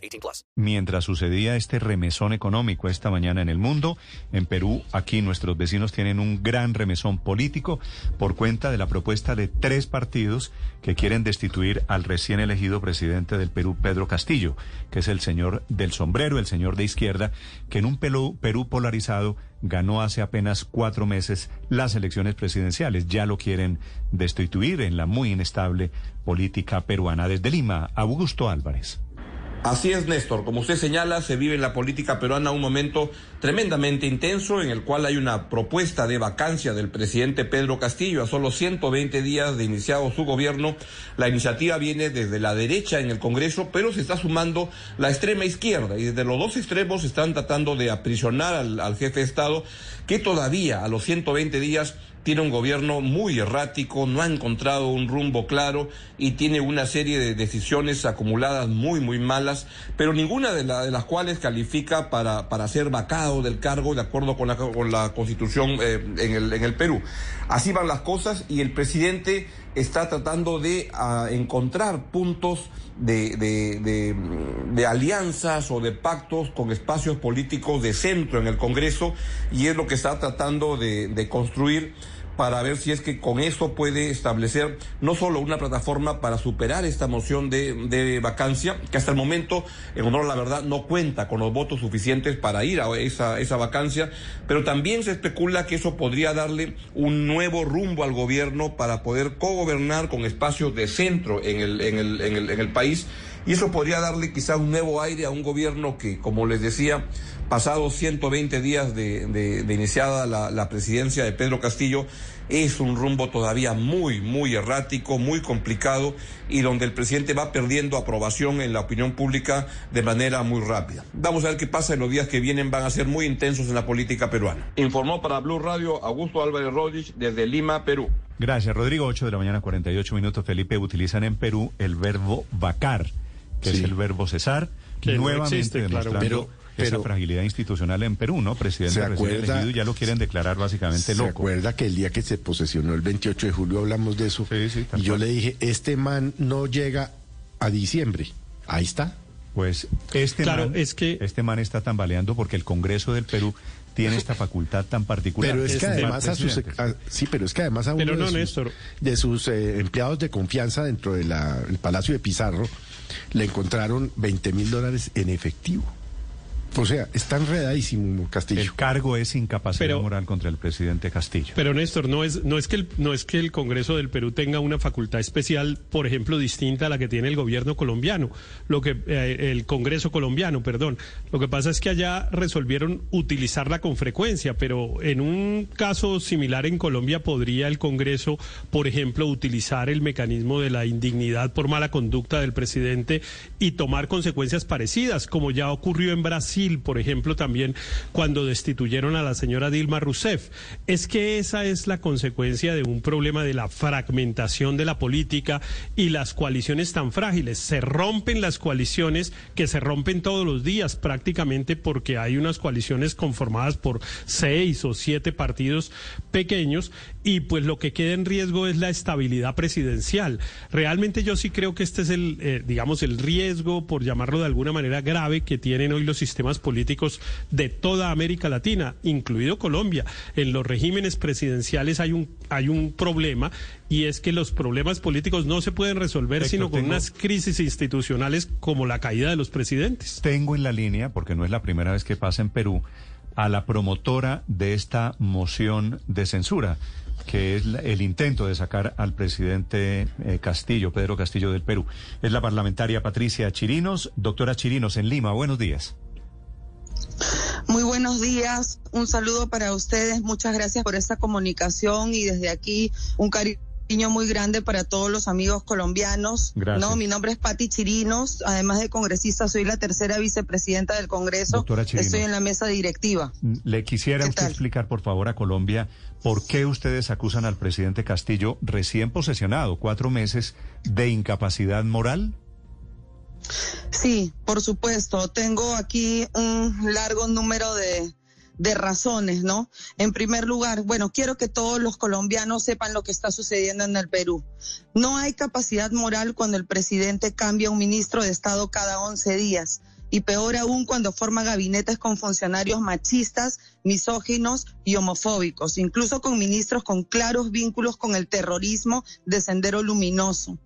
18 plus. Mientras sucedía este remesón económico esta mañana en el mundo, en Perú, aquí nuestros vecinos tienen un gran remesón político por cuenta de la propuesta de tres partidos que quieren destituir al recién elegido presidente del Perú, Pedro Castillo, que es el señor del sombrero, el señor de izquierda, que en un Perú polarizado ganó hace apenas cuatro meses las elecciones presidenciales. Ya lo quieren destituir en la muy inestable política peruana. Desde Lima, Augusto Álvarez. Así es, Néstor. Como usted señala, se vive en la política peruana un momento tremendamente intenso en el cual hay una propuesta de vacancia del presidente Pedro Castillo a solo 120 días de iniciado su gobierno. La iniciativa viene desde la derecha en el Congreso, pero se está sumando la extrema izquierda y desde los dos extremos están tratando de aprisionar al, jefe de Estado que todavía a los 120 días tiene un gobierno muy errático, no ha encontrado un rumbo claro y tiene una serie de decisiones acumuladas muy, muy malas, pero ninguna de, la, de las cuales califica para, para ser vacado del cargo de acuerdo con la, con la constitución eh, en, el, en el Perú. Así van las cosas y el presidente está tratando de uh, encontrar puntos de, de, de, de, alianzas o de pactos con espacios políticos de centro en el Congreso y es lo que está tratando de construir para ver si es que con eso puede establecer no solo una plataforma para superar esta moción de, de, vacancia, que hasta el momento, en honor a la verdad, no cuenta con los votos suficientes para ir a esa, esa vacancia, pero también se especula que eso podría darle un nuevo rumbo al gobierno para poder cogobernar con espacios de centro en el, en el, en el, en el país y eso podría darle quizá un nuevo aire a un gobierno que, como les decía, pasados 120 días de, iniciada la, la, presidencia de Pedro Castillo, es un rumbo todavía muy, muy errático, muy complicado y donde el presidente va perdiendo aprobación en la opinión pública de manera muy rápida. Vamos a ver qué pasa en los días que vienen, van a ser muy intensos en la política peruana. Informó para Blue Radio Augusto Álvarez Rodríguez desde Lima, Perú. Gracias, Rodrigo. 8 de la mañana, 48 minutos. Felipe, utilizan en Perú el verbo vacar que sí. es el verbo cesar, que nuevamente no existe, demostrando claro, pero, esa fragilidad institucional en Perú, ¿no? Presidente ¿se recién acuerda, elegido ya lo quieren declarar básicamente ¿Se loco. acuerda que el día que se posesionó el 28 de julio hablamos de eso? Sí, sí, y yo le dije, este man no llega a diciembre. Ahí está. Pues este Claro, man, es que- este man está tambaleando porque el Congreso del Perú tiene esta facultad tan particular. Pero es que además a sus a- sí, pero es que además a uno Pero no, de sus, Néstor. de sus eh, empleados de confianza dentro del Palacio de Pizarro le encontraron 20 mil dólares en efectivo. O sea, está enredadísimo Castillo. El cargo es incapacidad Pero- moral contra el presidente Castillo. Pero Néstor, no es, no, es que el, no es que el Congreso del Perú tenga una facultad especial, por ejemplo, distinta a la que tiene el gobierno colombiano, lo que eh, el Congreso colombiano, perdón. Lo que pasa es que allá resolvieron utilizarla con frecuencia, pero en un caso similar en Colombia podría el Congreso, por ejemplo, utilizar el mecanismo de la indignidad por mala conducta del presidente y tomar consecuencias parecidas, como ya ocurrió en Brasil, por ejemplo, también cuando destituyeron a la señora Dilma Rousseff. Es que esa es la consecuencia de un problema de la fragmentación de la política y las coaliciones tan frágiles. Se rompen las coaliciones que se rompen todos los días prácticamente porque hay unas coaliciones conformadas por seis o siete partidos pequeños y pues lo que queda en riesgo es la estabilidad presidencial. Realmente yo sí creo que este es el, eh, digamos, el riesgo, por llamarlo de alguna manera grave, que tienen hoy los sistemas políticos de toda América Latina, incluido Colombia. En los regímenes presidenciales hay un, hay un problema y es que los problemas políticos no se pueden resolver sino con tengo- unas crisis institucionales como la caída de los presidentes. Tengo en la línea, porque no es la primera vez que pasa en Perú, a la promotora de esta moción de censura, que es el intento de sacar al presidente eh, Castillo, Pedro Castillo del Perú. Es la parlamentaria Patricia Chirinos. Doctora Chirinos, en Lima, buenos días. Muy buenos días, un saludo para ustedes, muchas gracias por esta comunicación y desde aquí un cariño muy grande para todos los amigos colombianos. Gracias. No, mi nombre es Patti Chirinos, además de congresista, soy la tercera vicepresidenta del Congreso. Doctora Chirinos. Estoy en la mesa directiva. Le quisiera ¿Qué usted tal? explicar, por favor, a Colombia por qué ustedes acusan al presidente Castillo, recién posesionado, cuatro meses, de incapacidad moral. Sí, por supuesto. Tengo aquí un largo número de, de razones, ¿no? En primer lugar, bueno, quiero que todos los colombianos sepan lo que está sucediendo en el Perú. No hay capacidad moral cuando el presidente cambia un ministro de Estado cada 11 días. Y peor aún cuando forma gabinetes con funcionarios machistas, misóginos y homofóbicos, incluso con ministros con claros vínculos con el terrorismo de Sendero Luminoso.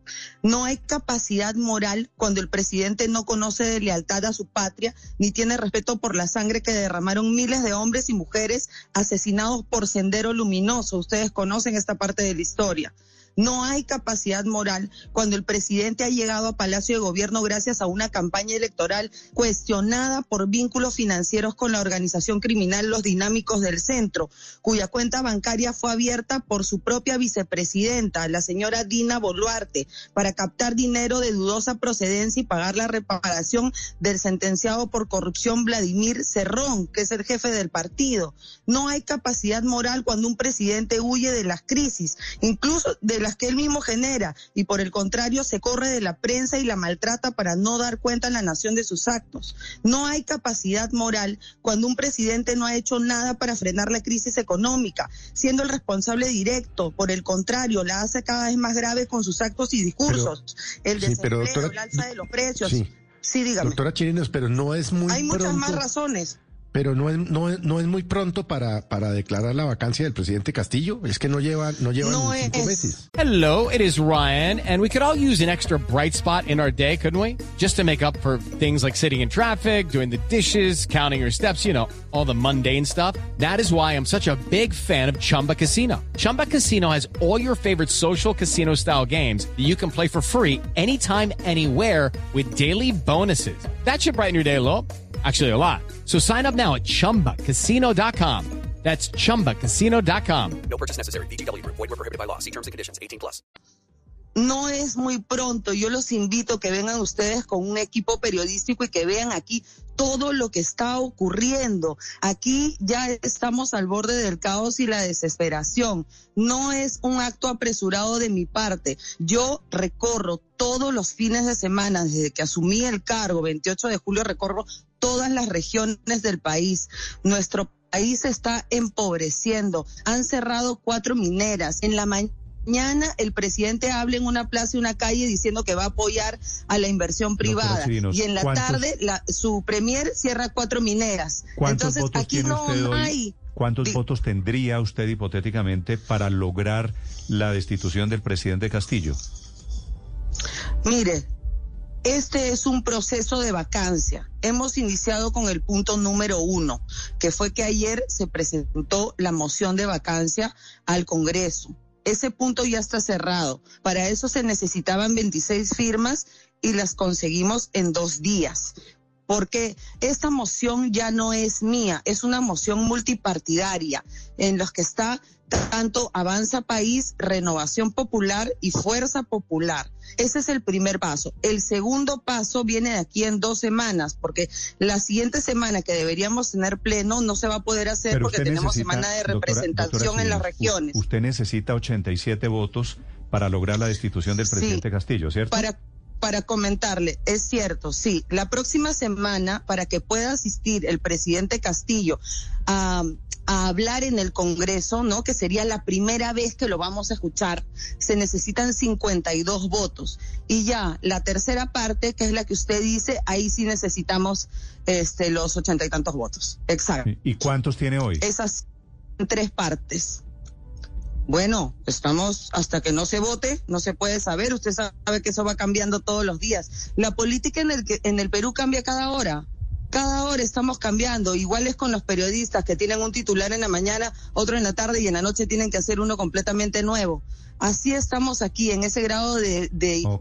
No hay capacidad moral cuando el presidente no conoce de lealtad a su patria ni tiene respeto por la sangre que derramaron miles de hombres y mujeres asesinados por Sendero Luminoso. Ustedes conocen esta parte de la historia. No hay capacidad moral cuando el presidente ha llegado a Palacio de Gobierno gracias a una campaña electoral cuestionada por vínculos financieros con la organización criminal Los Dinámicos del Centro, cuya cuenta bancaria fue abierta por su propia vicepresidenta, la señora Dina Boluarte, para captar dinero de dudosa procedencia y pagar la reparación del sentenciado por corrupción Vladimir Cerrón, que es el jefe del partido. No hay capacidad moral cuando un presidente huye de las crisis, incluso de las que él mismo genera, y por el contrario se corre de la prensa y la maltrata para no dar cuenta a la nación de sus actos. No hay capacidad moral cuando un presidente no ha hecho nada para frenar la crisis económica, siendo el responsable directo. Por el contrario, la hace cada vez más grave con sus actos y discursos. el sí, pero, desempleo, doctora- el alza de los precios. Sí. Sí, dígame. Doctora Chirinos, pero no es muy Hay muchas pronto. más razones. Pero no es, no, es- no es muy pronto para, para declarar la vacancia del presidente Castillo. Es que no lleva, no llevan No cinco es. meses. Hello, it is Ryan, and we could all use an extra bright spot in our day, couldn't we? Just to make up for things like sitting in traffic, doing the dishes, counting your steps, you know, all the mundane stuff. That is why I'm such a big fan of Chumba Casino. Chumba Casino has all your favorite social casino style games that you can play for free anytime, anywhere with daily bonuses. That should brighten your day a little. Actually, a lot. So sign up now at chumbacasino.com. That's chumbacasino.com. No purchase necessary. VGW Group. Void were prohibited by law. See terms and conditions. 18 plus. no es muy pronto. Yo los invito que vengan ustedes con un equipo periodístico y que vean aquí todo lo que está ocurriendo. Aquí ya estamos al borde del caos y la desesperación. No es un acto apresurado de mi parte. Yo recorro todos los fines de semana desde que asumí el cargo, 28 de julio, recorro todas las regiones del país. Nuestro país se está empobreciendo. Han cerrado cuatro mineras. En la mañana mañana el presidente habla en una plaza y una calle diciendo que va a apoyar a la inversión privada y en la ¿cuántos- tarde la, su premier cierra cuatro mineras. ¿Cuántos Entonces votos aquí tiene no usted hoy? hay. ¿Cuántos Di- votos tendría usted hipotéticamente para lograr la destitución del presidente Castillo? Mire, este es un proceso de vacancia. Hemos iniciado con el punto número uno, que fue que ayer se presentó la moción de vacancia al Congreso. Ese punto ya está cerrado. Para eso se necesitaban 26 firmas y las conseguimos en dos días. Porque esta moción ya no es mía, es una moción multipartidaria en los que está tanto Avanza País, Renovación Popular y Fuerza Popular. Ese es el primer paso. El segundo paso viene de aquí en dos semanas, porque la siguiente semana que deberíamos tener pleno no se va a poder hacer porque tenemos necesita, semana de doctora- representación en las regiones. Usted necesita 87 votos para lograr la destitución del Sí, presidente Castillo, ¿cierto? Para, para comentarle, es cierto, sí. La próxima semana, para que pueda asistir el presidente Castillo a, a hablar en el Congreso, ¿no? Que sería la primera vez que lo vamos a escuchar, se necesitan 52 votos. Y ya, la tercera parte, que es la que usted dice, ahí sí necesitamos este, los ochenta y tantos votos. Exacto. ¿Y cuántos tiene hoy? Esas tres partes. Bueno, estamos hasta que no se vote, no se puede saber. Usted sabe que eso va cambiando todos los días. La política en el en el Perú cambia cada hora. Cada hora estamos cambiando. Igual es con los periodistas que tienen un titular en la mañana, otro en la tarde y en la noche tienen que hacer uno completamente nuevo. Así estamos aquí en ese grado de,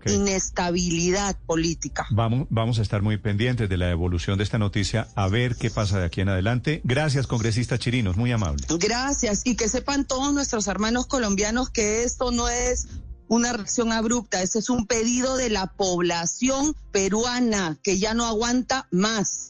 inestabilidad política. Vamos, vamos a estar muy pendientes de la evolución de esta noticia, a ver qué pasa de aquí en adelante. Gracias, congresista Chirinos, muy amable. Gracias y que sepan todos nuestros hermanos colombianos que esto no es una reacción abrupta. Ese es un pedido de la población peruana que ya no aguanta más.